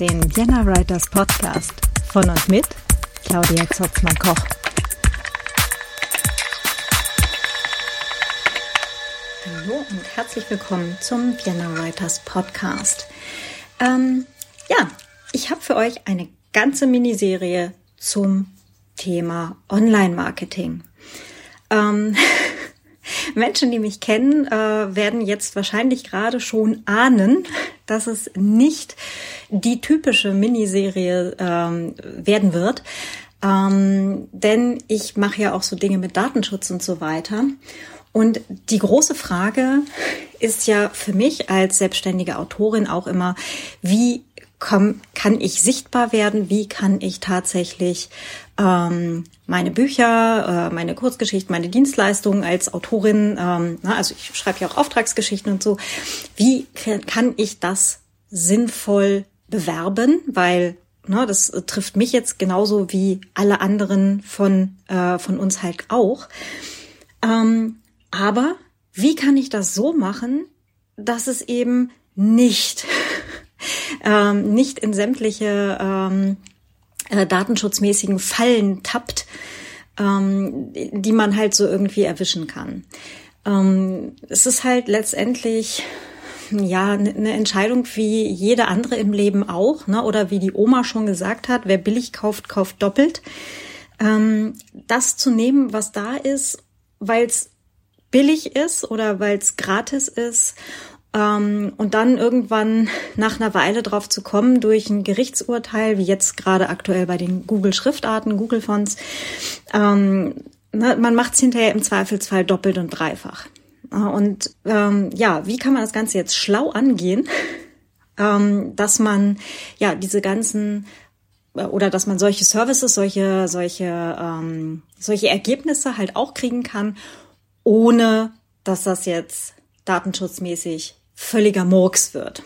Den Vienna Writers Podcast von und mit Claudia Zotzmann-Koch. Hallo und herzlich willkommen zum Vienna Writers Podcast. Ähm, ja, ich habe für euch eine ganze Miniserie zum Thema Online-Marketing. Ähm, Menschen, die mich kennen, äh, werden jetzt wahrscheinlich gerade schon ahnen, dass es nicht die typische Miniserie ähm, werden wird. Ähm, denn ich mache ja auch so Dinge mit Datenschutz und so weiter. Und die große Frage ist ja für mich als selbstständige Autorin auch immer, wie komm, kann ich sichtbar werden? Wie kann ich tatsächlich ähm, meine Bücher, äh, meine Kurzgeschichten, meine Dienstleistungen als Autorin, ähm, na, also ich schreibe ja auch Auftragsgeschichten und so, wie kann ich das sinnvoll bewerben? Weil ne, das trifft mich jetzt genauso wie alle anderen von, äh, von uns halt auch. Ähm, aber wie kann ich das so machen, dass es eben nicht ähm, nicht in sämtliche ähm, äh, datenschutzmäßigen Fallen tappt, ähm, die man halt so irgendwie erwischen kann. Ähm, es ist halt letztendlich ja eine Entscheidung wie jede andere im Leben auch, ne? oder wie die Oma schon gesagt hat, wer billig kauft, kauft doppelt. Ähm, das zu nehmen, was da ist, weil es billig ist oder weil es gratis ist ähm, und dann irgendwann nach einer Weile drauf zu kommen durch ein Gerichtsurteil, wie jetzt gerade aktuell bei den Google-Schriftarten, Google-Fonts. Ähm, ne, man macht es hinterher im Zweifelsfall doppelt und dreifach. Äh, und ähm, ja, wie kann man das Ganze jetzt schlau angehen, ähm, dass man ja diese ganzen äh, oder dass man solche Services, solche solche ähm, solche Ergebnisse halt auch kriegen kann, ohne dass das jetzt datenschutzmäßig völliger Murks wird.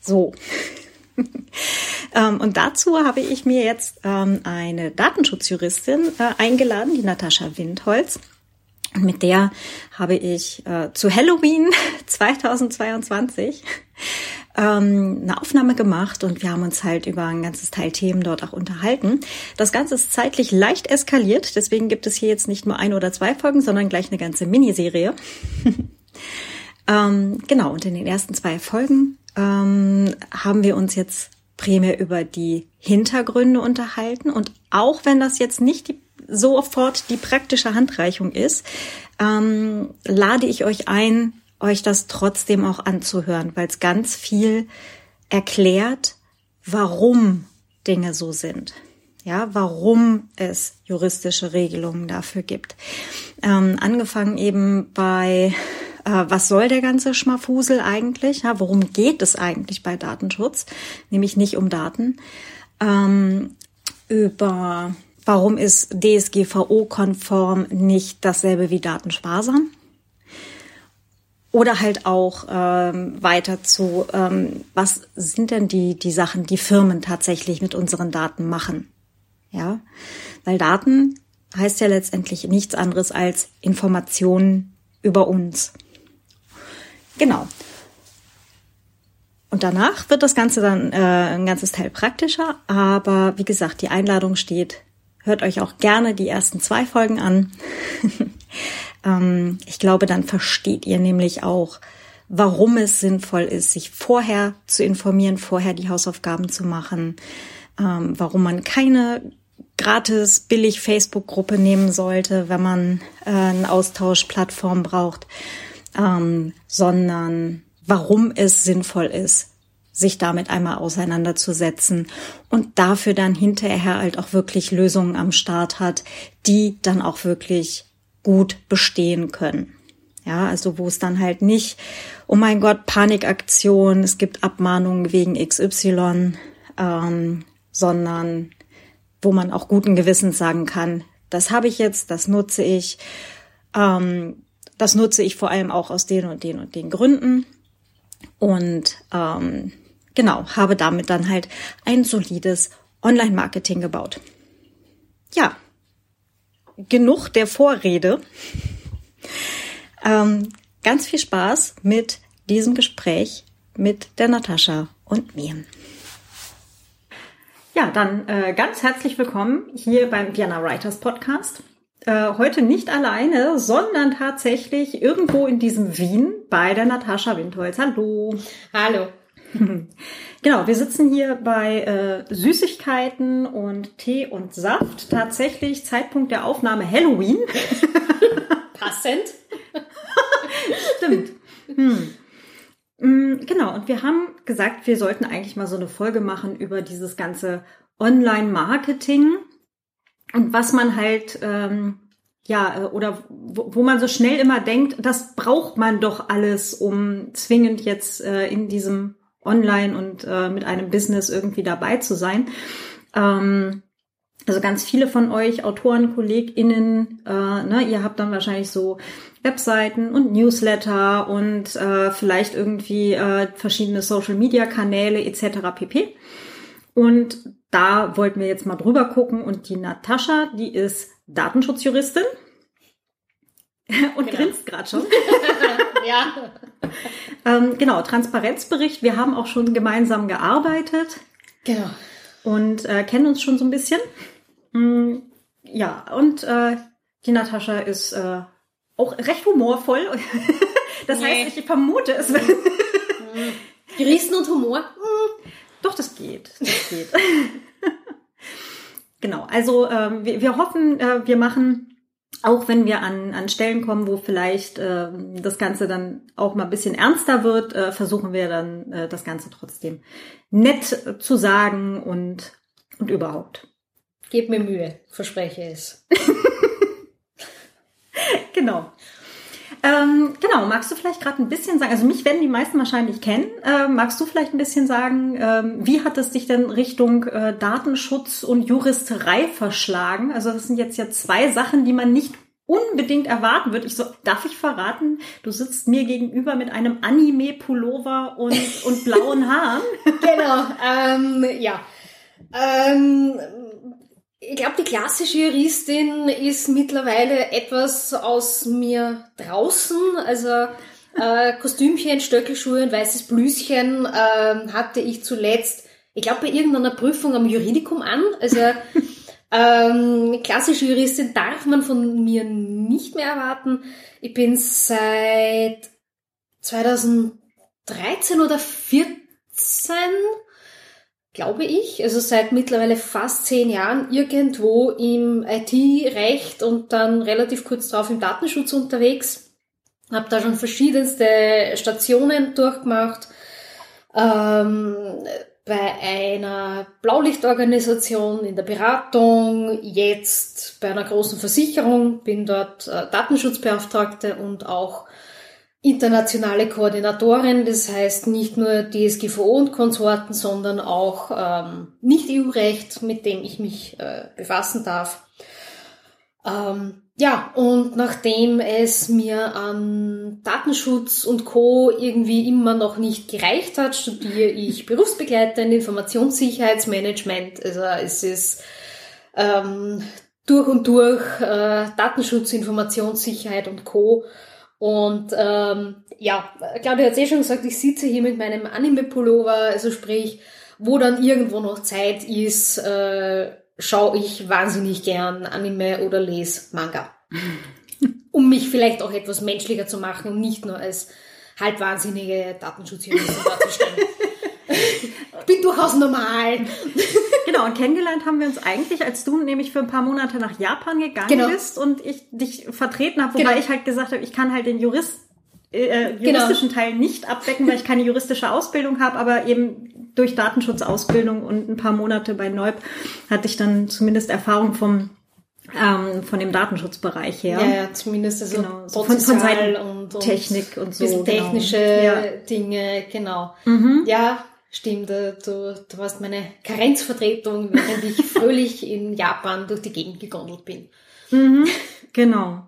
So. ähm, und dazu habe ich mir jetzt ähm, eine Datenschutzjuristin äh, eingeladen, die Natascha Windholz. Und mit der habe ich äh, zu Halloween 2022 ähm, eine Aufnahme gemacht und wir haben uns halt über ein ganzes Teil Themen dort auch unterhalten. Das Ganze ist zeitlich leicht eskaliert, deswegen gibt es hier jetzt nicht nur ein oder zwei Folgen, sondern gleich eine ganze Miniserie. Ähm, genau, und in den ersten zwei Folgen ähm, haben wir uns jetzt primär über die Hintergründe unterhalten. Und auch wenn das jetzt nicht die, sofort die praktische Handreichung ist, ähm, lade ich euch ein, euch das trotzdem auch anzuhören, weil es ganz viel erklärt, warum Dinge so sind. Ja, warum es juristische Regelungen dafür gibt. Ähm, angefangen eben bei was soll der ganze Schmafusel eigentlich? Ja, worum geht es eigentlich bei Datenschutz? Nämlich nicht um Daten. Ähm, über warum ist DSGVO-konform nicht dasselbe wie datensparsam? Oder halt auch ähm, weiter zu, ähm, was sind denn die, die Sachen, die Firmen tatsächlich mit unseren Daten machen? Ja, weil Daten heißt ja letztendlich nichts anderes als Informationen über uns. Genau. Und danach wird das Ganze dann äh, ein ganzes Teil praktischer. Aber wie gesagt, die Einladung steht. Hört euch auch gerne die ersten zwei Folgen an. ähm, ich glaube, dann versteht ihr nämlich auch, warum es sinnvoll ist, sich vorher zu informieren, vorher die Hausaufgaben zu machen, ähm, warum man keine gratis billig Facebook-Gruppe nehmen sollte, wenn man äh, eine Austauschplattform braucht ähm, sondern warum es sinnvoll ist, sich damit einmal auseinanderzusetzen und dafür dann hinterher halt auch wirklich Lösungen am Start hat, die dann auch wirklich gut bestehen können. Ja, also wo es dann halt nicht, oh mein Gott, Panikaktion, es gibt Abmahnungen wegen XY, ähm, sondern wo man auch guten Gewissens sagen kann, das habe ich jetzt, das nutze ich, ähm, das nutze ich vor allem auch aus den und den und den Gründen. Und ähm, genau, habe damit dann halt ein solides Online-Marketing gebaut. Ja, genug der Vorrede. ähm, ganz viel Spaß mit diesem Gespräch mit der Natascha und mir. Ja, dann äh, ganz herzlich willkommen hier beim Vienna Writers Podcast. Äh, heute nicht alleine, sondern tatsächlich irgendwo in diesem Wien bei der Natascha Windholz. Hallo. Hallo. Genau, wir sitzen hier bei äh, Süßigkeiten und Tee und Saft. Tatsächlich Zeitpunkt der Aufnahme Halloween. Passend. Stimmt. Hm. Mm, genau, und wir haben gesagt, wir sollten eigentlich mal so eine Folge machen über dieses ganze Online-Marketing und was man halt, ähm, ja, äh, oder wo, wo, man so schnell immer denkt, das braucht man doch alles, um zwingend jetzt äh, in diesem Online und äh, mit einem Business irgendwie dabei zu sein. Ähm, also ganz viele von euch, Autoren, KollegInnen, äh, ne, ihr habt dann wahrscheinlich so Webseiten und Newsletter und äh, vielleicht irgendwie äh, verschiedene Social-Media-Kanäle etc. pp. Und da wollten wir jetzt mal drüber gucken. Und die Natascha, die ist Datenschutzjuristin und genau. grinst gerade schon. ja. ähm, genau, Transparenzbericht. Wir haben auch schon gemeinsam gearbeitet. Genau. Und äh, kennen uns schon so ein bisschen. Mm, ja, und äh, die Natascha ist äh, auch recht humorvoll. das nee. heißt, ich vermute es. Juristen und Humor? Doch, das geht. Das geht. genau, also ähm, wir, wir hoffen, äh, wir machen auch wenn wir an, an Stellen kommen, wo vielleicht äh, das Ganze dann auch mal ein bisschen ernster wird, äh, versuchen wir dann äh, das Ganze trotzdem nett zu sagen und, und überhaupt. Gebt mir Mühe, verspreche es. genau. Ähm, genau, magst du vielleicht gerade ein bisschen sagen, also mich werden die meisten wahrscheinlich kennen, äh, magst du vielleicht ein bisschen sagen, ähm, wie hat es dich denn Richtung äh, Datenschutz und Juristerei verschlagen? Also das sind jetzt ja zwei Sachen, die man nicht unbedingt erwarten wird. Ich so, darf ich verraten, du sitzt mir gegenüber mit einem Anime-Pullover und, und blauen Haaren. genau, ähm, ja. Ähm, ich glaube, die klassische Juristin ist mittlerweile etwas aus mir draußen. Also äh, Kostümchen, Stöckelschuhe und weißes Blüschen äh, hatte ich zuletzt, ich glaube, bei irgendeiner Prüfung am Juridikum an. Also ähm, klassische Juristin darf man von mir nicht mehr erwarten. Ich bin seit 2013 oder 14 glaube ich, also seit mittlerweile fast zehn Jahren irgendwo im IT-Recht und dann relativ kurz drauf im Datenschutz unterwegs. Habe da schon verschiedenste Stationen durchgemacht. Ähm, bei einer Blaulichtorganisation in der Beratung, jetzt bei einer großen Versicherung, bin dort äh, Datenschutzbeauftragte und auch internationale Koordinatorin, das heißt nicht nur DSGVO und Konsorten, sondern auch ähm, Nicht-EU-Recht, mit dem ich mich äh, befassen darf. Ähm, ja, und nachdem es mir an Datenschutz und Co. irgendwie immer noch nicht gereicht hat, studiere ich berufsbegleitend Informationssicherheitsmanagement. Also es ist ähm, durch und durch äh, Datenschutz, Informationssicherheit und Co. Und ähm, ja, Claudia hat es eh schon gesagt, ich sitze hier mit meinem Anime-Pullover, also sprich, wo dann irgendwo noch Zeit ist, äh, schaue ich wahnsinnig gern Anime oder lese Manga. um mich vielleicht auch etwas menschlicher zu machen und nicht nur als halbwahnsinnige Datenschutzjuristin darzustellen. bin durchaus normal. Genau, und kennengelernt haben wir uns eigentlich, als du nämlich für ein paar Monate nach Japan gegangen genau. bist und ich dich vertreten habe, wobei genau. ich halt gesagt habe, ich kann halt den Jurist, äh, genau. juristischen genau. Teil nicht abdecken, weil ich keine juristische Ausbildung habe, aber eben durch Datenschutzausbildung und ein paar Monate bei Neub hatte ich dann zumindest Erfahrung vom ähm, von dem Datenschutzbereich her. Ja, ja zumindest also genau, so von, von Seiten und, und Technik und so. Genau. Technische ja. Dinge, genau. Mhm. Ja, Stimmt, du, du warst meine Karenzvertretung, während ich fröhlich in Japan durch die Gegend gegondelt bin. Mhm, genau.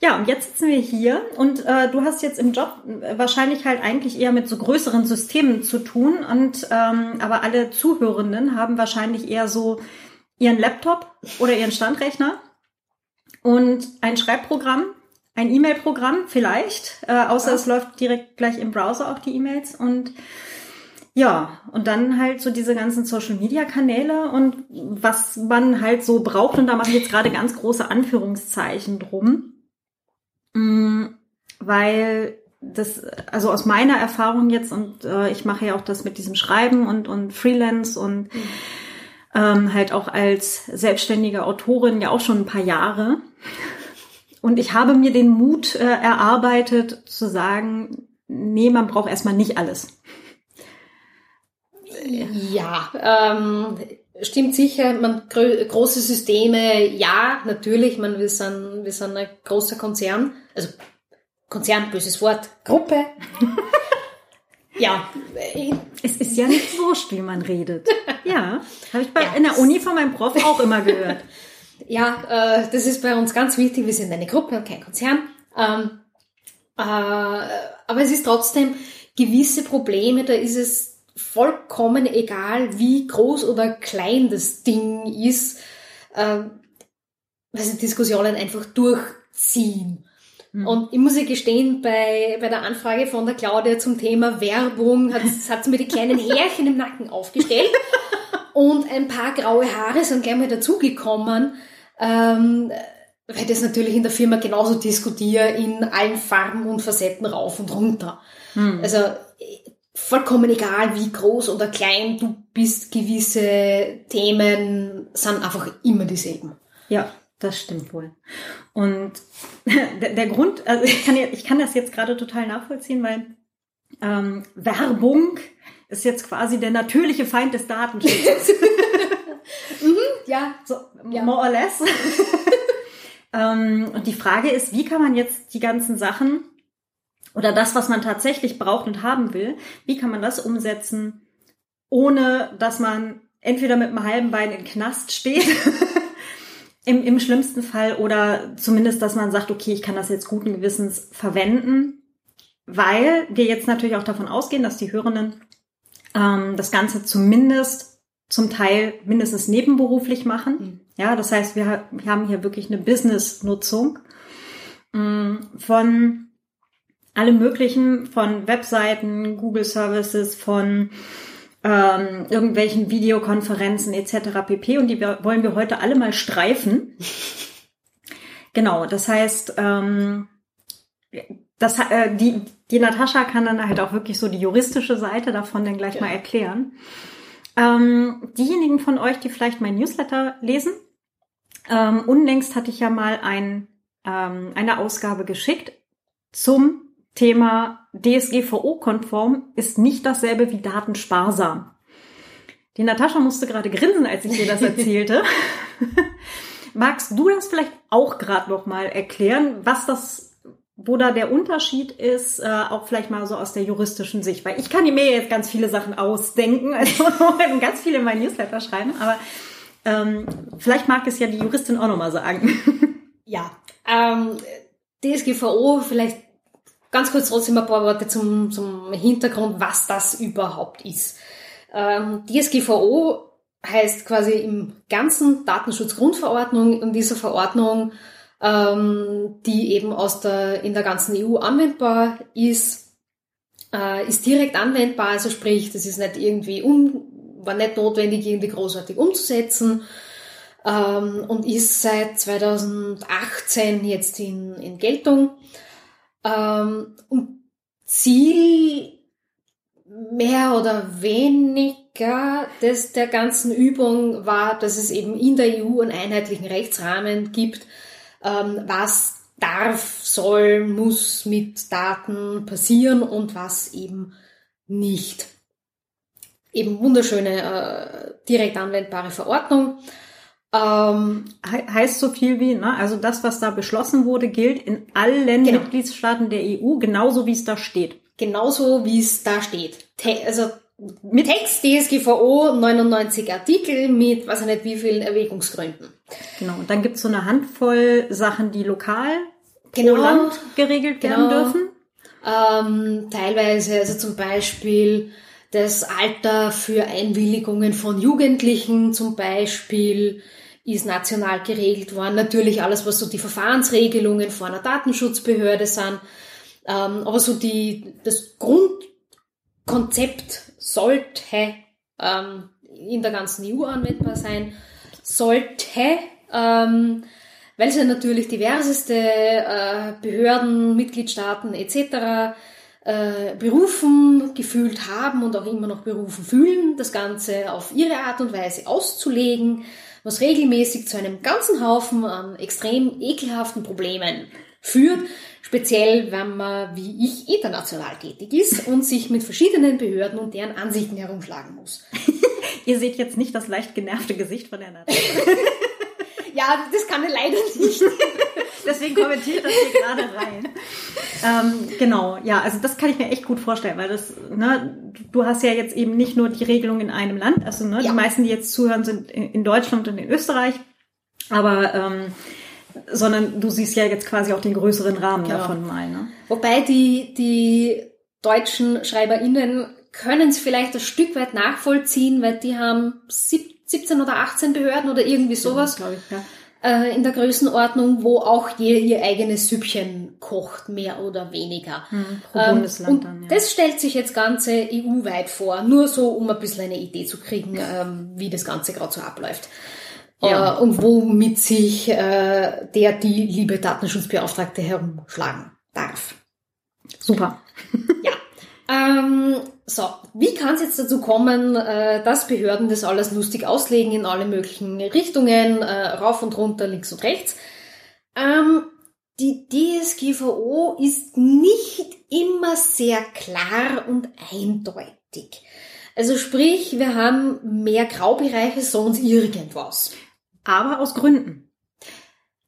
Ja, und jetzt sitzen wir hier und äh, du hast jetzt im Job wahrscheinlich halt eigentlich eher mit so größeren Systemen zu tun und ähm, aber alle Zuhörenden haben wahrscheinlich eher so ihren Laptop oder ihren Standrechner und ein Schreibprogramm, ein E-Mail-Programm vielleicht, äh, außer ja. es läuft direkt gleich im Browser auch die E-Mails und Ja, und dann halt so diese ganzen Social-Media-Kanäle und was man halt so braucht. Und da mache ich jetzt gerade ganz große Anführungszeichen drum. Mm, weil das, also aus meiner Erfahrung jetzt, und äh, ich mache ja auch das mit diesem Schreiben und, und Freelance und ähm, halt auch als selbstständige Autorin ja auch schon ein paar Jahre. Und ich habe mir den Mut äh, erarbeitet zu sagen, nee, man braucht erstmal nicht alles. Ja, ähm, stimmt sicher. Man große Systeme, ja, natürlich. Man wir sind wir sind ein großer Konzern, also Konzern, böses Wort, Gruppe. ja. Es ist ja nicht wurscht, wie man redet. Ja, habe ich bei, ja, in der Uni von meinem Prof auch immer gehört. Ja, äh, das ist bei uns ganz wichtig. Wir sind eine Gruppe und kein Konzern. Ähm, äh, aber es ist trotzdem gewisse Probleme, da ist es vollkommen egal, wie groß oder klein das Ding ist, äh, sie Diskussionen einfach durchziehen. Mhm. Und ich muss ja gestehen, bei, bei der Anfrage von der Claudia zum Thema Werbung hat, hat sie mir die kleinen Härchen im Nacken aufgestellt und ein paar graue Haare sind gleich mal dazugekommen, ähm, weil das natürlich in der Firma genauso diskutiere, in allen Farben und Facetten rauf und runter. Mhm. Also vollkommen egal, wie groß oder klein du bist, gewisse Themen sind einfach immer dieselben. Ja. Das stimmt wohl. Und der, der Grund, also ich kann, ich kann das jetzt gerade total nachvollziehen, weil ähm, Werbung ist jetzt quasi der natürliche Feind des Datenschutzes. mhm, ja, so ja. more or less. ähm, und die Frage ist, wie kann man jetzt die ganzen Sachen oder das, was man tatsächlich braucht und haben will, wie kann man das umsetzen, ohne dass man entweder mit einem halben Bein in Knast steht Im, Im schlimmsten Fall oder zumindest, dass man sagt, okay, ich kann das jetzt guten Gewissens verwenden, weil wir jetzt natürlich auch davon ausgehen, dass die Hörenden ähm, das Ganze zumindest zum Teil mindestens nebenberuflich machen. Mhm. Ja, das heißt, wir, wir, haben hier wirklich eine Business-Nutzung ähm, von allem möglichen, von Webseiten, Google Services, von ähm, irgendwelchen Videokonferenzen etc. pp. Und die wollen wir heute alle mal streifen. genau, das heißt, ähm, das, äh, die, die Natascha kann dann halt auch wirklich so die juristische Seite davon dann gleich ja. mal erklären. Ähm, diejenigen von euch, die vielleicht mein Newsletter lesen, ähm, unlängst hatte ich ja mal ein, ähm, eine Ausgabe geschickt zum Thema DSGVO-konform ist nicht dasselbe wie datensparsam. Die Natascha musste gerade grinsen, als ich dir das erzählte. Magst du das vielleicht auch gerade noch mal erklären, was das, wo da der Unterschied ist, äh, auch vielleicht mal so aus der juristischen Sicht? Weil ich kann mir jetzt ganz viele Sachen ausdenken, also ganz viele in mein Newsletter schreiben, aber ähm, vielleicht mag es ja die Juristin auch noch mal sagen. Ja, ähm, DSGVO vielleicht Ganz kurz trotzdem ein paar Worte zum, zum Hintergrund, was das überhaupt ist. Ähm, DSGVO heißt quasi im ganzen Datenschutzgrundverordnung und dieser Verordnung, ähm, die eben aus der, in der ganzen EU anwendbar ist, äh, ist direkt anwendbar, also sprich, das ist nicht irgendwie um, war nicht notwendig, irgendwie großartig umzusetzen ähm, und ist seit 2018 jetzt in, in Geltung. Ähm, und Ziel mehr oder weniger des, der ganzen Übung war, dass es eben in der EU einen einheitlichen Rechtsrahmen gibt, ähm, was darf, soll, muss mit Daten passieren und was eben nicht. Eben wunderschöne, äh, direkt anwendbare Verordnung. Ähm, He heißt so viel wie, ne, also das, was da beschlossen wurde, gilt in allen genau. Mitgliedstaaten der EU, genauso wie es da steht. Genauso wie es da steht. Te also mit Text DSGVO 99 Artikel mit, weiß ich nicht, wie vielen Erwägungsgründen. Genau, und dann gibt's so eine Handvoll Sachen, die lokal genau. pro Land geregelt werden genau. dürfen. Ähm, teilweise, also zum Beispiel das Alter für Einwilligungen von Jugendlichen, zum Beispiel ist national geregelt worden. Natürlich alles, was so die Verfahrensregelungen vor einer Datenschutzbehörde sind. Ähm, aber so die, das Grundkonzept sollte ähm, in der ganzen EU anwendbar sein, sollte, ähm, weil sie natürlich diverseste äh, Behörden, Mitgliedstaaten etc. Äh, berufen gefühlt haben und auch immer noch berufen fühlen, das Ganze auf ihre Art und Weise auszulegen, was regelmäßig zu einem ganzen Haufen an extrem ekelhaften Problemen führt, speziell wenn man wie ich international tätig ist und sich mit verschiedenen Behörden und deren Ansichten herumschlagen muss. Ihr seht jetzt nicht das leicht genervte Gesicht von der Natascha. ja, das kann ich leider nicht. Deswegen kommentiert das hier gerade rein. Ähm, genau, ja, also das kann ich mir echt gut vorstellen, weil das, ne, du hast ja jetzt eben nicht nur die Regelung in einem Land, also ne, ja. die meisten, die jetzt zuhören, sind in Deutschland und in Österreich, aber ähm, sondern du siehst ja jetzt quasi auch den größeren Rahmen genau. davon mal. Ne? Wobei die, die deutschen SchreiberInnen können es vielleicht ein Stück weit nachvollziehen, weil die haben 17 oder 18 Behörden oder irgendwie sowas ja, ich, ja. Äh, in der Größenordnung, wo auch je ihr eigenes Süppchen kocht, mehr oder weniger. Hm, pro ähm, Bundesland und dann, ja. das stellt sich jetzt ganze EU-weit vor, nur so, um ein bisschen eine Idee zu kriegen, ähm, wie das Ganze gerade so abläuft. Ja. Äh, und womit sich äh, der, die liebe Datenschutzbeauftragte herumschlagen darf. Super. ja. Ähm, so, wie kann es jetzt dazu kommen, äh, dass Behörden das alles lustig auslegen in alle möglichen Richtungen, äh, rauf und runter, links und rechts? Ähm, die DSGVO ist nicht immer sehr klar und eindeutig. Also sprich, wir haben mehr Graubereiche, sonst irgendwas. Aber aus Gründen.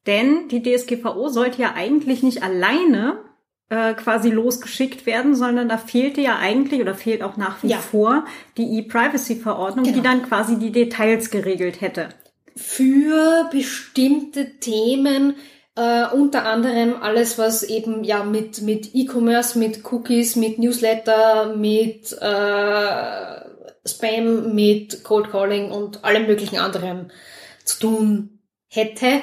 Denn die DSGVO sollte ja eigentlich nicht alleine äh, quasi losgeschickt werden, sondern da fehlte ja eigentlich oder fehlt auch nach wie ja. vor die E-Privacy-Verordnung, genau. die dann quasi die Details geregelt hätte. Für bestimmte Themen, äh, unter anderem alles, was eben ja mit mit E-Commerce, mit Cookies, mit Newsletter, mit äh, Spam, mit Cold Calling und allem möglichen anderen zu tun hätte.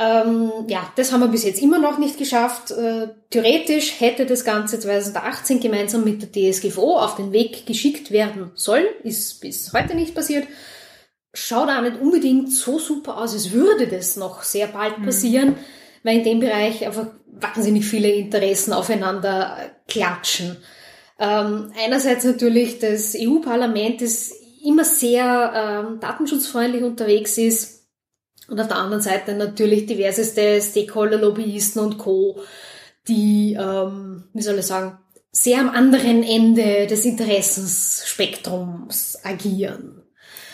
Ähm, ja, das haben wir bis jetzt immer noch nicht geschafft. Äh, theoretisch hätte das Ganze 2018 gemeinsam mit der DSGVO auf den Weg geschickt werden sollen. Ist bis heute nicht passiert. Schaut auch nicht unbedingt so super aus. Es würde das noch sehr bald mhm. passieren, mhm. weil in dem Bereich einfach wahnsinnig viele Interessen aufeinander klatschen. Ähm, einerseits natürlich das EU-Parlament, das immer sehr ähm, datenschutzfreundlich unterwegs ist und auf der anderen Seite natürlich diverseste Stakeholder, Lobbyisten und Co., die, ähm, wie soll ich sagen, sehr am anderen Ende des Interessensspektrums agieren.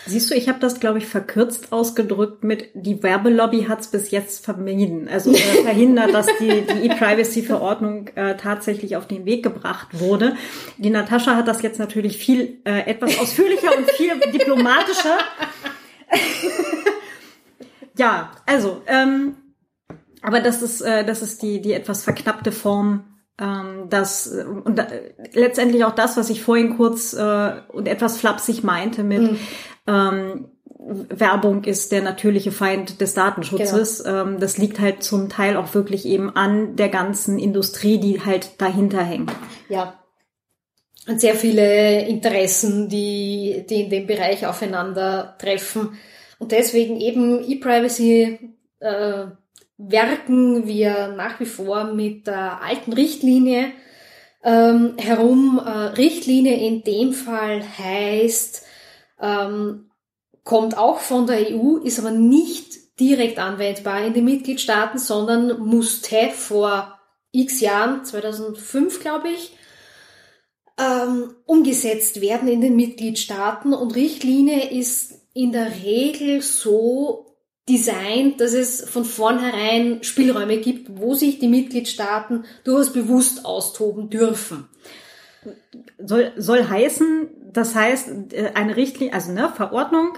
Siehst du, ich habe das, glaube ich, verkürzt ausgedrückt mit, die Werbelobby hat es bis jetzt vermieden, also äh, verhindert, dass die, die E-Privacy-Verordnung äh, tatsächlich auf den Weg gebracht wurde. Die Natascha hat das jetzt natürlich viel äh, etwas ausführlicher und viel diplomatischer ja, also, ähm, aber das ist, äh, das ist die, die etwas verknappte Form ähm, das und äh, letztendlich auch das, was ich vorhin kurz äh, und etwas flapsig meinte mit mhm. ähm, Werbung ist der natürliche Feind des Datenschutzes. Genau. Ähm, das liegt halt zum Teil auch wirklich eben an der ganzen Industrie, die halt dahinter hängt. Ja. Und sehr viele Interessen, die, die in dem Bereich aufeinandertreffen. Und deswegen eben E-Privacy äh, werken wir nach wie vor mit der alten Richtlinie ähm, herum. Äh, Richtlinie in dem Fall heißt, ähm, kommt auch von der EU, ist aber nicht direkt anwendbar in den Mitgliedstaaten, sondern musste vor x Jahren, 2005 glaube ich, ähm, umgesetzt werden in den Mitgliedstaaten. Und Richtlinie ist in der Regel so designt, dass es von vornherein Spielräume gibt, wo sich die Mitgliedstaaten durchaus bewusst austoben dürfen. Soll, soll heißen, das heißt, äh, eine Richtlinie, also eine Verordnung,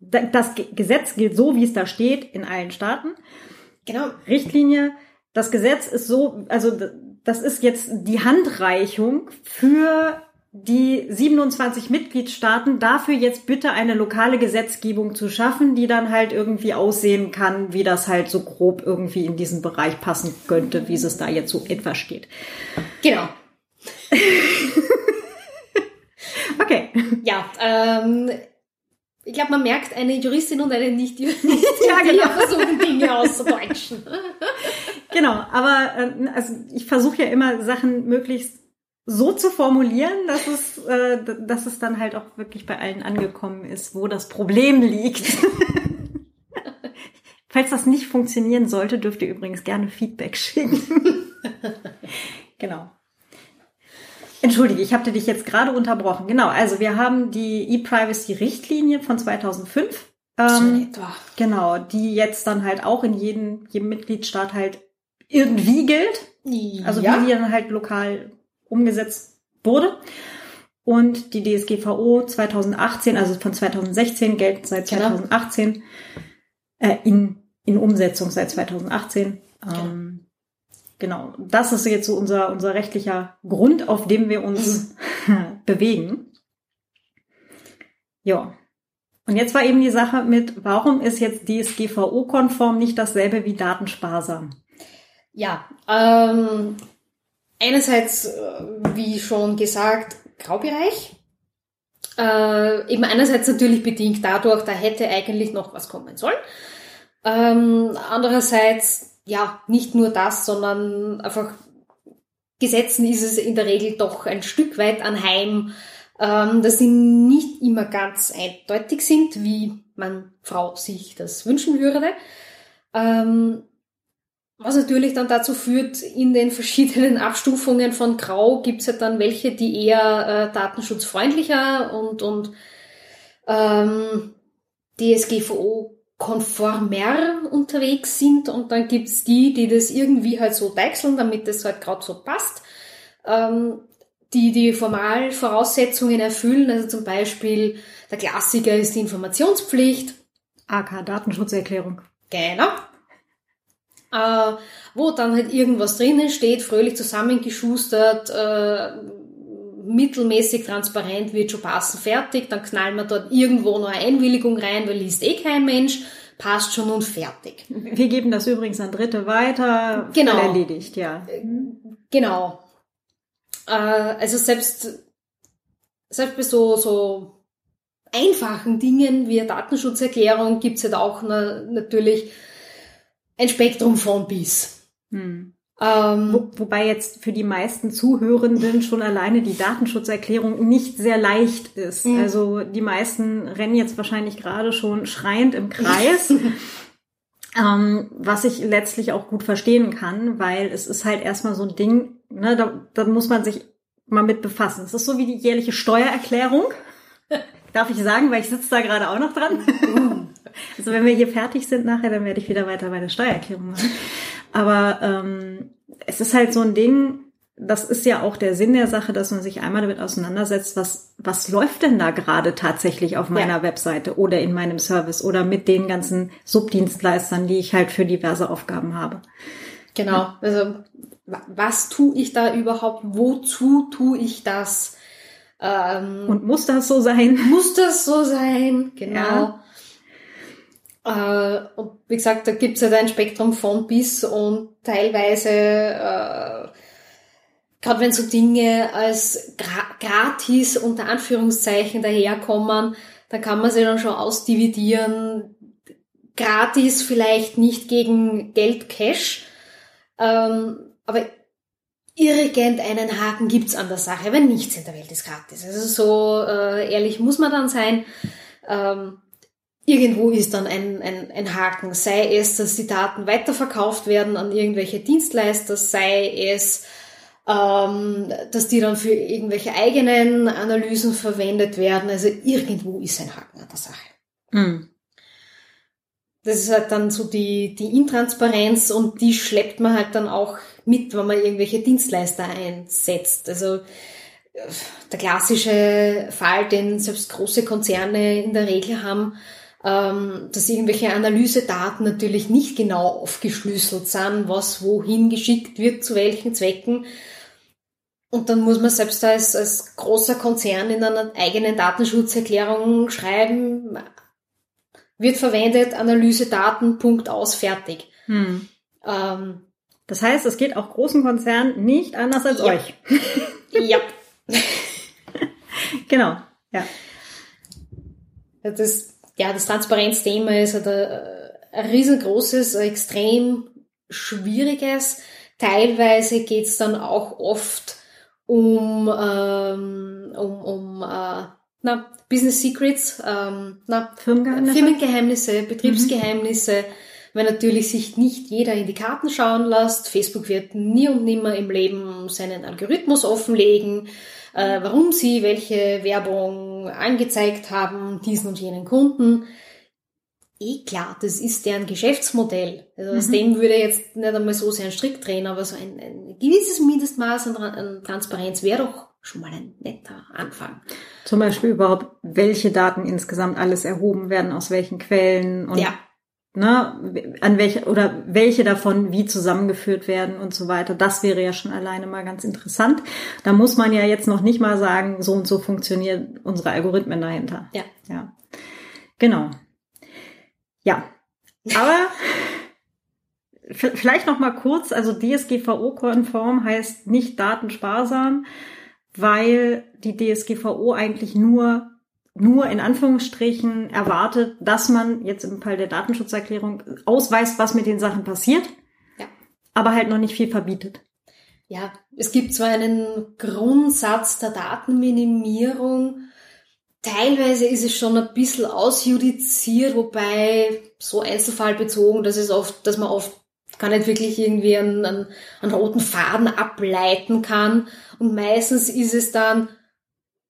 das Gesetz gilt so, wie es da steht, in allen Staaten. Genau. Richtlinie, das Gesetz ist so, also das ist jetzt die Handreichung für die 27 Mitgliedstaaten dafür jetzt bitte eine lokale Gesetzgebung zu schaffen, die dann halt irgendwie aussehen kann, wie das halt so grob irgendwie in diesen Bereich passen könnte, wie es da jetzt so etwa steht. Genau. Okay. Ja, ähm, ich glaube, man merkt eine Juristin und eine Nicht-Juristin, ja, genau. die versuchen, Dinge auszudeutschen. genau, aber ähm, also ich versuche ja immer Sachen möglichst so zu formulieren, dass es, äh, dass es dann halt auch wirklich bei allen angekommen ist, wo das Problem liegt. Falls das nicht funktionieren sollte, dürft ihr übrigens gerne Feedback schicken. genau. Entschuldige, ich habe dich jetzt gerade unterbrochen. Genau, also wir haben die E-Privacy-Richtlinie von 2005. Ähm, genau, die jetzt dann halt auch in jedem, jedem Mitgliedstaat halt irgendwie gilt. Also ja. wie die dann halt lokal umgesetzt wurde. Und die DSGVO 2018, also von 2016 gelten seit 2018 genau. äh, in, in Umsetzung seit 2018. Ähm, Genau, das ist jetzt so unser, unser rechtlicher Grund, auf dem wir uns mhm. bewegen. Ja. Und jetzt war eben die Sache mit, warum ist jetzt DSGVO-konform nicht dasselbe wie datensparsam? Ja, ähm, einerseits, äh, wie schon gesagt, Graubereich. Äh, eben einerseits natürlich bedingt dadurch, da hätte eigentlich noch was kommen sollen. Ähm, andererseits ja, nicht nur das, sondern einfach Gesetzen ist es in der Regel doch ein Stück weit anheim, ähm, dass sie nicht immer ganz eindeutig sind, wie man Frau sich das wünschen würde. Ähm, was natürlich dann dazu führt, in den verschiedenen Abstufungen von Grau gibt es ja dann welche, die eher äh, datenschutzfreundlicher und, und ähm, DSGVO konformer unterwegs sind und dann gibt's die, die das irgendwie halt so deichseln, damit das halt gerade so passt, ähm, die die Formalvoraussetzungen erfüllen, also zum Beispiel der Klassiker ist die Informationspflicht. AK Datenschutzerklärung. Genau. Äh, wo dann halt irgendwas drinnen steht, fröhlich zusammengeschustert, äh, mittelmäßig transparent, wird schon passen, fertig, dann knallen wir dort irgendwo noch eine Einwilligung rein, weil liest eh kein Mensch, passt schon und fertig. Wir geben das übrigens an Dritte weiter, genau. erledigt, ja. Genau. Äh, also selbst, selbst bei so, so einfachen Dingen wie Datenschutzerklärung gibt's ja halt auch na, natürlich ein Spektrum von bis. Hm. Ähm, Wo, wobei jetzt für die meisten Zuhörenden schon alleine die Datenschutzerklärung nicht sehr leicht ist. Mhm. Also die meisten rennen jetzt wahrscheinlich gerade schon schreiend im Kreis. ähm, was ich letztlich auch gut verstehen kann, weil es ist halt erstmal so ein Ding, ne, da, da muss man sich mal mit befassen. Es ist so wie die jährliche Steuererklärung. Darf ich sagen, weil ich sitze da gerade auch noch dran. Also wenn wir hier fertig sind nachher, dann werde ich wieder weiter meine Steuererklärung machen. Aber ähm, es ist halt so ein Ding, das ist ja auch der Sinn der Sache, dass man sich einmal damit auseinandersetzt, was, was läuft denn da gerade tatsächlich auf meiner ja. Webseite oder in meinem Service oder mit den ganzen Subdienstleistern, die ich halt für diverse Aufgaben habe. Genau, also was tue ich da überhaupt? Wozu tue ich das? Ähm, Und muss das so sein? Muss das so sein? Genau. Ja. Äh, und wie gesagt, da gibt's halt ein Spektrum von bis und teilweise, äh, gerade wenn so Dinge als gra gratis unter Anführungszeichen daherkommen, dann kann man sie dann schon ausdividieren. Gratis vielleicht nicht gegen Geld Cash, ähm, aber irgend einen Haken gibt's an der Sache, weil nichts in der Welt ist gratis. Also so äh, ehrlich muss man dann sein. Ähm, irgendwo ist dann ein, ein, ein Haken, sei es, dass die Daten weiterverkauft werden an irgendwelche Dienstleister, sei es, ähm, dass die dann für irgendwelche eigenen Analysen verwendet werden. Also irgendwo ist ein Haken an der Sache. Hm. Das ist halt dann so die, die Intransparenz und die schleppt man halt dann auch mit, wenn man irgendwelche Dienstleister einsetzt. Also der klassische Fall, den selbst große Konzerne in der Regel haben, dass irgendwelche Analysedaten natürlich nicht genau aufgeschlüsselt sind, was wohin geschickt wird, zu welchen Zwecken. Und dann muss man selbst als, als großer Konzern in einer eigenen Datenschutzerklärung schreiben, wird verwendet, Analysedaten, Punkt aus, fertig. Hm. Ähm, das heißt, es geht auch großen Konzernen nicht anders als ja. euch. ja. genau. Ja. Das, ja, das Transparenzthema ist halt ein, riesengroßes, ein extrem schwieriges. Teilweise geht's dann auch oft um, ähm, um, um äh, na, Business Secrets, ähm, na, Firmengeheimnisse, Firmengeheimnisse Betriebsgeheimnisse, mhm. weil natürlich sich nicht jeder in die Karten schauen lässt. Facebook wird nie und nimmer im Leben seinen Algorithmus offenlegen, äh, warum sie welche Werbung angezeigt haben, diesen und jenen Kunden. Eh klar, das ist deren Geschäftsmodell. Also aus mhm. dem würde jetzt nicht einmal so sehr ein Strick drehen, aber so ein, ein gewisses Mindestmaß an, an Transparenz wäre doch schon mal ein netter Anfang. Zum Beispiel überhaupt, welche Daten insgesamt alles erhoben werden, aus welchen Quellen und ja. Ne, an welche oder welche davon wie zusammengeführt werden und so weiter. Das wäre ja schon alleine mal ganz interessant. Da muss man ja jetzt noch nicht mal sagen, so und so funktionieren unsere Algorithmen dahinter. Ja. Ja. Genau. Ja. Aber vielleicht noch mal kurz, also DSGVO-konform heißt nicht datensparsam, weil die DSGVO eigentlich nur nur in Anführungsstrichen erwartet, dass man jetzt im Fall der Datenschutzerklärung ausweist, was mit den Sachen passiert, ja. aber halt noch nicht viel verbietet. Ja, es gibt zwar einen Grundsatz der Datenminimierung, teilweise ist es schon ein bisschen ausjudiziert, wobei so einzelfallbezogen, dass es oft, dass man oft gar nicht wirklich irgendwie einen, einen, einen roten Faden ableiten kann. Und meistens ist es dann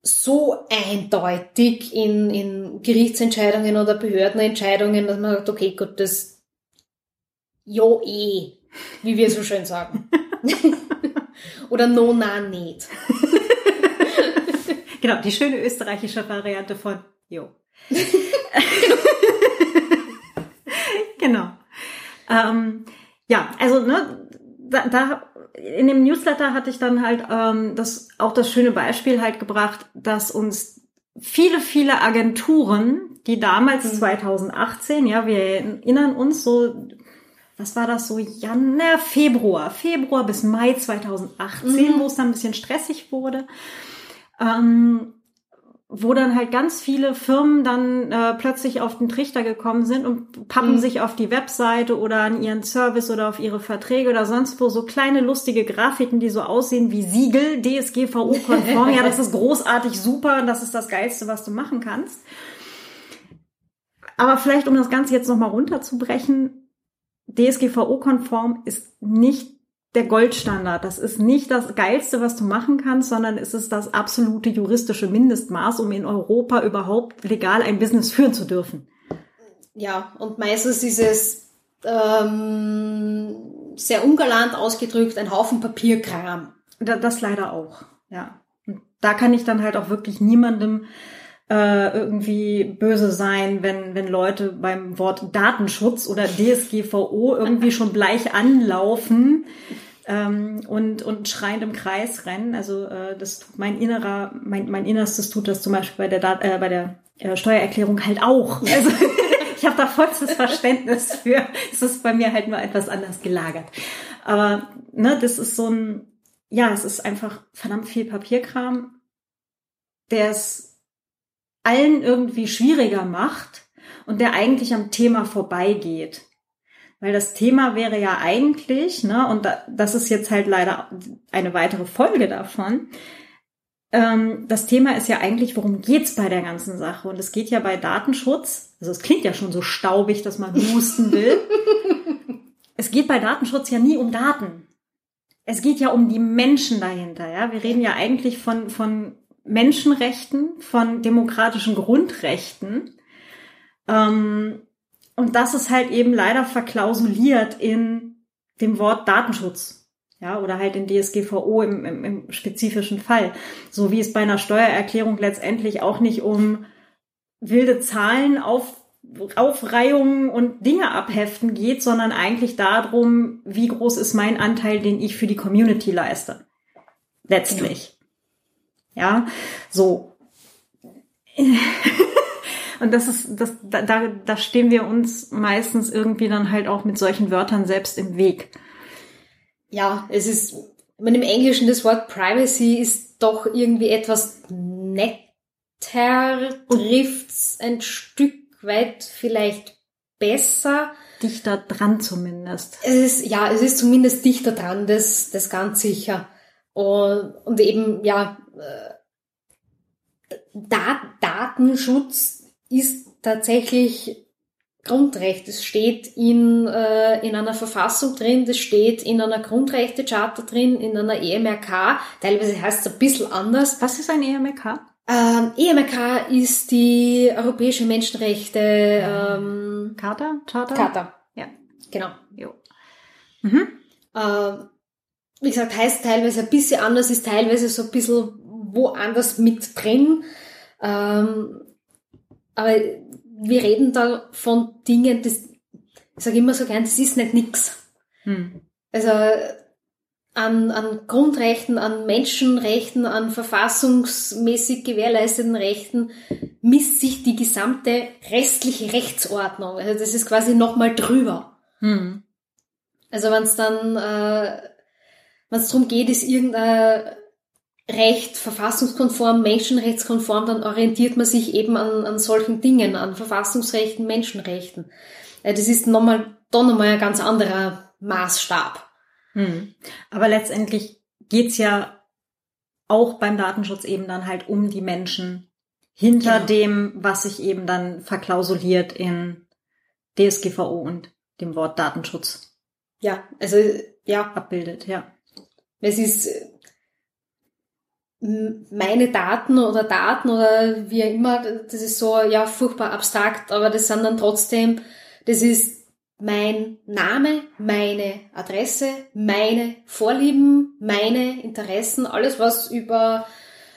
so eindeutig in, in Gerichtsentscheidungen oder Behördenentscheidungen, dass man sagt, okay, gut, das jo eh, wie wir so schön sagen. oder no, na, nicht. genau, die schöne österreichische Variante von jo. genau. Ähm, ja, also ne, da, da in dem Newsletter hatte ich dann halt ähm, das auch das schöne Beispiel halt gebracht, dass uns viele, viele Agenturen, die damals mhm. 2018, ja, wir erinnern uns so, was war das so, Januar, Februar, Februar bis Mai 2018, mhm. wo es dann ein bisschen stressig wurde, ähm, wo dann halt ganz viele Firmen dann äh, plötzlich auf den Trichter gekommen sind und pappen mhm. sich auf die Webseite oder an ihren Service oder auf ihre Verträge oder sonst wo so kleine lustige Grafiken, die so aussehen wie Siegel, DSGVO-konform. ja, das ist großartig super und das ist das Geilste, was du machen kannst. Aber vielleicht, um das Ganze jetzt nochmal runterzubrechen, DSGVO-konform ist nicht der Goldstandard. Das ist nicht das Geilste, was du machen kannst, sondern es ist das absolute juristische Mindestmaß, um in Europa überhaupt legal ein Business führen zu dürfen. Ja, und meistens ist es ähm, sehr ungalant ausgedrückt ein Haufen Papierkram. Das leider auch, ja. Und da kann ich dann halt auch wirklich niemandem äh, irgendwie böse sein, wenn, wenn Leute beim Wort Datenschutz oder DSGVO irgendwie schon gleich anlaufen ähm, und, und schreiend im Kreis rennen. Also äh, das tut mein innerer, mein, mein Innerstes tut das zum Beispiel bei der, Dat äh, bei der äh, Steuererklärung halt auch. Also ich habe da vollstes Verständnis für. Es ist bei mir halt nur etwas anders gelagert. Aber ne, das ist so ein, ja, es ist einfach verdammt viel Papierkram, der es allen irgendwie schwieriger macht und der eigentlich am Thema vorbeigeht. Weil das Thema wäre ja eigentlich, ne, und da, das ist jetzt halt leider eine weitere Folge davon, ähm, das Thema ist ja eigentlich, worum geht's bei der ganzen Sache? Und es geht ja bei Datenschutz, also es klingt ja schon so staubig, dass man husten will. es geht bei Datenschutz ja nie um Daten. Es geht ja um die Menschen dahinter, ja. Wir reden ja eigentlich von, von Menschenrechten, von demokratischen Grundrechten. Ähm, und das ist halt eben leider verklausuliert in dem Wort Datenschutz. Ja, oder halt in DSGVO im, im, im spezifischen Fall. So wie es bei einer Steuererklärung letztendlich auch nicht um wilde Zahlen auf Aufreihungen und Dinge abheften geht, sondern eigentlich darum, wie groß ist mein Anteil, den ich für die Community leiste. Letztlich. Ja, so. Und das ist, das, da, da stehen wir uns meistens irgendwie dann halt auch mit solchen Wörtern selbst im Weg. Ja, es ist, ich meine, im Englischen das Wort Privacy ist doch irgendwie etwas Nettes, trifft's ein Stück weit vielleicht besser. Dichter dran zumindest. Es ist, ja, es ist zumindest dichter dran, das, das ganz sicher. Und, und eben, ja, Dat Datenschutz ist tatsächlich Grundrecht. Es steht in, äh, in einer Verfassung drin, das steht in einer Grundrechtecharta drin, in einer EMRK. Teilweise heißt es ein bisschen anders. Was ist ein EMRK? Ähm, EMRK ist die Europäische Menschenrechte ähm, Charta? Charta? Charta. Ja. Genau. Jo. Mhm. Ähm, wie gesagt, heißt teilweise ein bisschen anders, ist teilweise so ein bisschen woanders mit drin. Ähm, aber wir reden da von Dingen, das, ich sage immer so gern, das ist nicht nix. Hm. Also an, an Grundrechten, an Menschenrechten, an verfassungsmäßig gewährleisteten Rechten misst sich die gesamte restliche Rechtsordnung. Also das ist quasi nochmal drüber. Hm. Also wenn es dann, äh, wenn es darum geht, ist irgendein Recht verfassungskonform, menschenrechtskonform, dann orientiert man sich eben an, an solchen Dingen, an Verfassungsrechten, Menschenrechten. Äh, das ist nochmal, dann nochmal ein ganz anderer Maßstab. Hm. Aber letztendlich geht's ja auch beim Datenschutz eben dann halt um die Menschen hinter Genau. dem, was sich eben dann verklausuliert in DSGVO und dem Wort Datenschutz Ja, also ja, abbildet, ja. es ist meine Daten oder Daten oder wie immer, das ist so ja furchtbar abstrakt, aber das sind dann trotzdem, das ist mein Name, meine Adresse, meine Vorlieben, meine Interessen, alles was über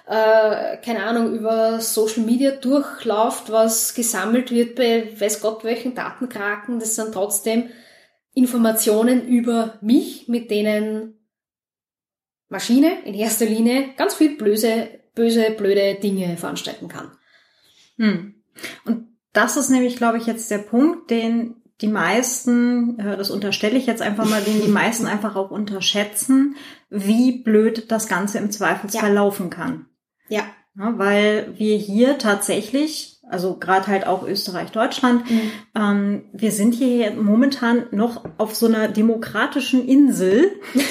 äh, keine Ahnung, über Social Media durchläuft, was gesammelt wird bei weiß Gott welchen Datenkraken, das sind trotzdem Informationen über mich, mit denen Maschine in erster Linie ganz viel böse, böse, blöde Dinge veranstalten kann. Hm. Und das ist nämlich, glaube ich, jetzt der Punkt, den die meisten, äh, das unterstelle ich jetzt einfach mal, den die meisten einfach auch unterschätzen, wie blöd das Ganze im Zweifelsfall Ja. laufen kann. Ja. Ja, weil wir hier tatsächlich, also gerade halt auch Österreich, Deutschland, ähm, wir sind hier momentan noch auf so einer demokratischen Insel.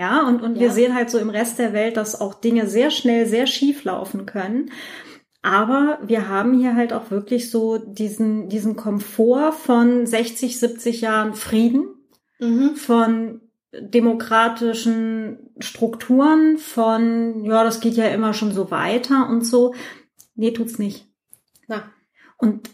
ja, und, und wir Ja. sehen halt so im Rest der Welt, dass auch Dinge sehr schnell, sehr schief laufen können. Aber wir haben hier halt auch wirklich so diesen, diesen Komfort von 60, 70 Jahren Frieden, Mhm. von demokratischen Strukturen, von, ja, das geht ja immer schon so weiter und so. Nee, tut's nicht. Na, Und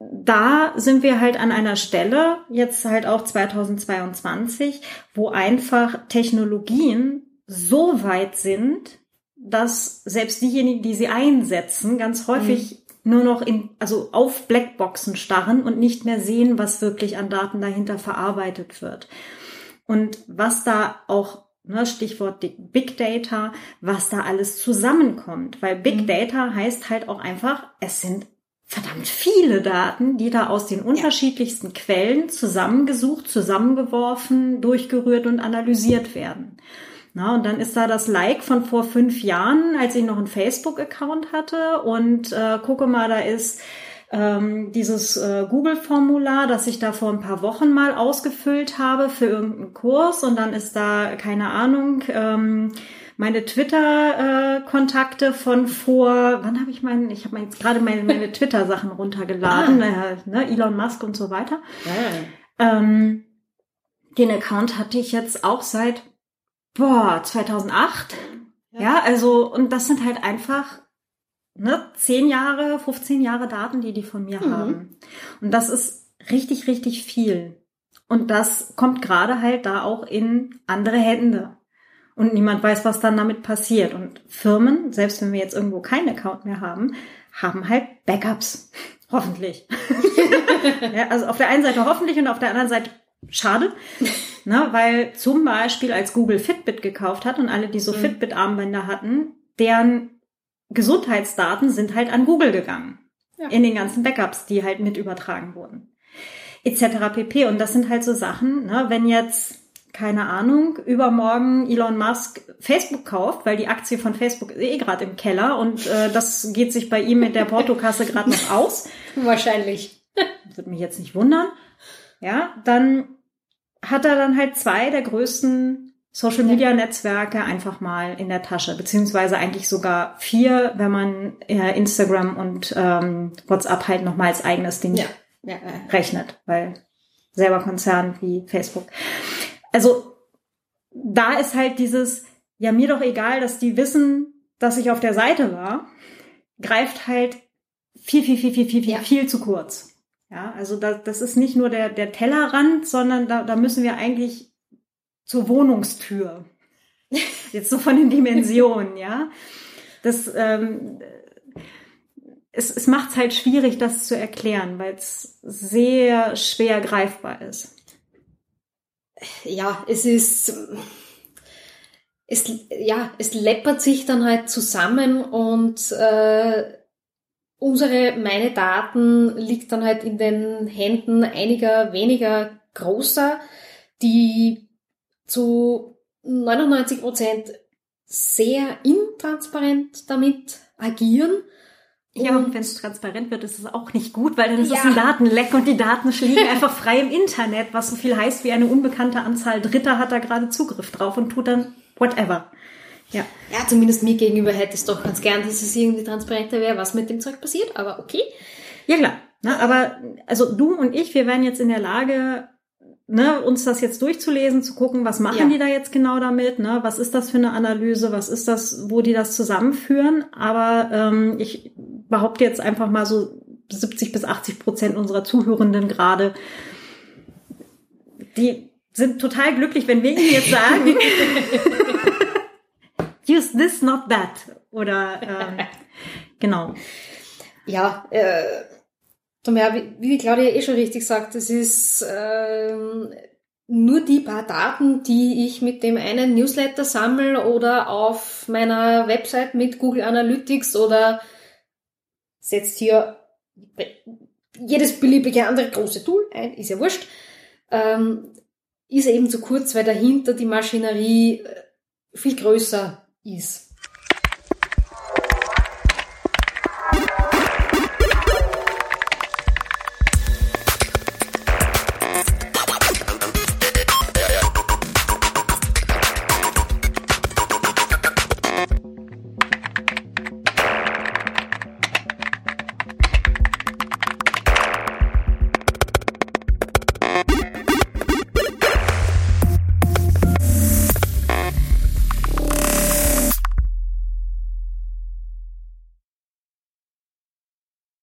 da sind wir halt an einer Stelle, jetzt halt auch 2022, wo einfach Technologien so weit sind, dass selbst diejenigen, die sie einsetzen, ganz häufig nur noch in, also auf Blackboxen starren und nicht mehr sehen, was wirklich an Daten dahinter verarbeitet wird. Und was da auch, ne, Stichwort Big Data, was da alles zusammenkommt. Weil Big Mhm. Data heißt halt auch einfach, es sind verdammt viele Daten, die da aus den unterschiedlichsten Quellen zusammengesucht, zusammengeworfen, durchgerührt und analysiert werden. Na, und dann ist da das Like von vor fünf Jahren, als ich noch einen Facebook-Account hatte. Und äh, gucke mal, da ist ähm, dieses äh, Google-Formular, das ich da vor ein paar Wochen mal ausgefüllt habe für irgendeinen Kurs. Und dann ist da, keine Ahnung, ähm, meine Twitter-Kontakte von vor, wann habe ich meinen, ich habe mein, jetzt gerade meine, meine Twitter-Sachen runtergeladen, äh, ne, Elon Musk und so weiter. Ähm, den Account hatte ich jetzt auch seit, boah, 2008. Ja. Ja. also, und das sind halt einfach, ne, 10 Jahre, 15 Jahre Daten, die die von mir Mhm. haben. Und das ist richtig, richtig viel. Und das kommt gerade halt da auch in andere Hände. Und niemand weiß, was dann damit passiert. Und Firmen, selbst wenn wir jetzt irgendwo keinen Account mehr haben, haben halt Backups. Hoffentlich. ja, also auf der einen Seite hoffentlich und auf der anderen Seite schade. Ne, weil zum Beispiel als Google Fitbit gekauft hat und alle, die so Mhm. Fitbit-Armbänder hatten, deren Gesundheitsdaten sind halt an Google gegangen. Ja. In den ganzen Backups, die halt mit übertragen wurden. Etc. pp. Und das sind halt so Sachen, ne, wenn jetzt keine Ahnung, übermorgen Elon Musk Facebook kauft, weil die Aktie von Facebook ist eh gerade im Keller und äh, das geht sich bei ihm mit der Portokasse gerade noch aus. Wahrscheinlich. Würde mich jetzt nicht wundern. Ja, dann hat er dann halt zwei der größten Social Media Netzwerke einfach mal in der Tasche, beziehungsweise eigentlich sogar vier, wenn man äh, Instagram und ähm, WhatsApp halt nochmal als eigenes Ding Ja. äh, rechnet, weil selber Konzern wie Facebook. Also da ist halt dieses, ja mir doch egal, dass die wissen, dass ich auf der Seite war, greift halt viel, viel, viel, viel, viel, viel, Ja. viel zu kurz. Ja, also das, das ist nicht nur der, der Tellerrand, sondern da, da müssen wir eigentlich zur Wohnungstür. Jetzt so von den Dimensionen, ja. Das, ähm, es, es macht es halt schwierig, das zu erklären, weil es sehr schwer greifbar ist. Ja, es ist, es, ja, es läppert sich dann halt zusammen und äh, unsere, meine Daten liegt dann halt in den Händen einiger weniger großer, die zu 99 Prozent sehr intransparent damit agieren. Ja, Und- wenn es transparent wird, ist es auch nicht gut, weil dann ist es Ja. ein Datenleck und die Daten liegen einfach frei im Internet, was so viel heißt wie eine unbekannte Anzahl Dritter hat da gerade Zugriff drauf und tut dann whatever. Ja. Ja, zumindest mir gegenüber hätte es doch ganz gern, dass es irgendwie transparenter wäre, was mit dem Zeug passiert, aber okay. Ja, klar. Ne, aber also du und ich, wir wären jetzt in der Lage, ne, uns das jetzt durchzulesen, zu gucken, was machen Ja. die da jetzt genau damit, ne? Was ist das für eine Analyse, was ist das, wo die das zusammenführen? Aber ähm, ich behaupte jetzt einfach mal so 70 bis 80 Prozent unserer Zuhörenden gerade, die sind total glücklich, wenn wir ihnen jetzt sagen, use this, not that. Oder ähm, genau. Ja, äh, daher, wie, wie Claudia eh schon richtig sagt, es ist ähm, nur die paar Daten, die ich mit dem einen Newsletter sammle oder auf meiner Website mit Google Analytics oder setzt hier jedes beliebige andere große Tool ein, ist ja wurscht, ähm, ist eben zu kurz, weil dahinter die Maschinerie äh, viel größer ist.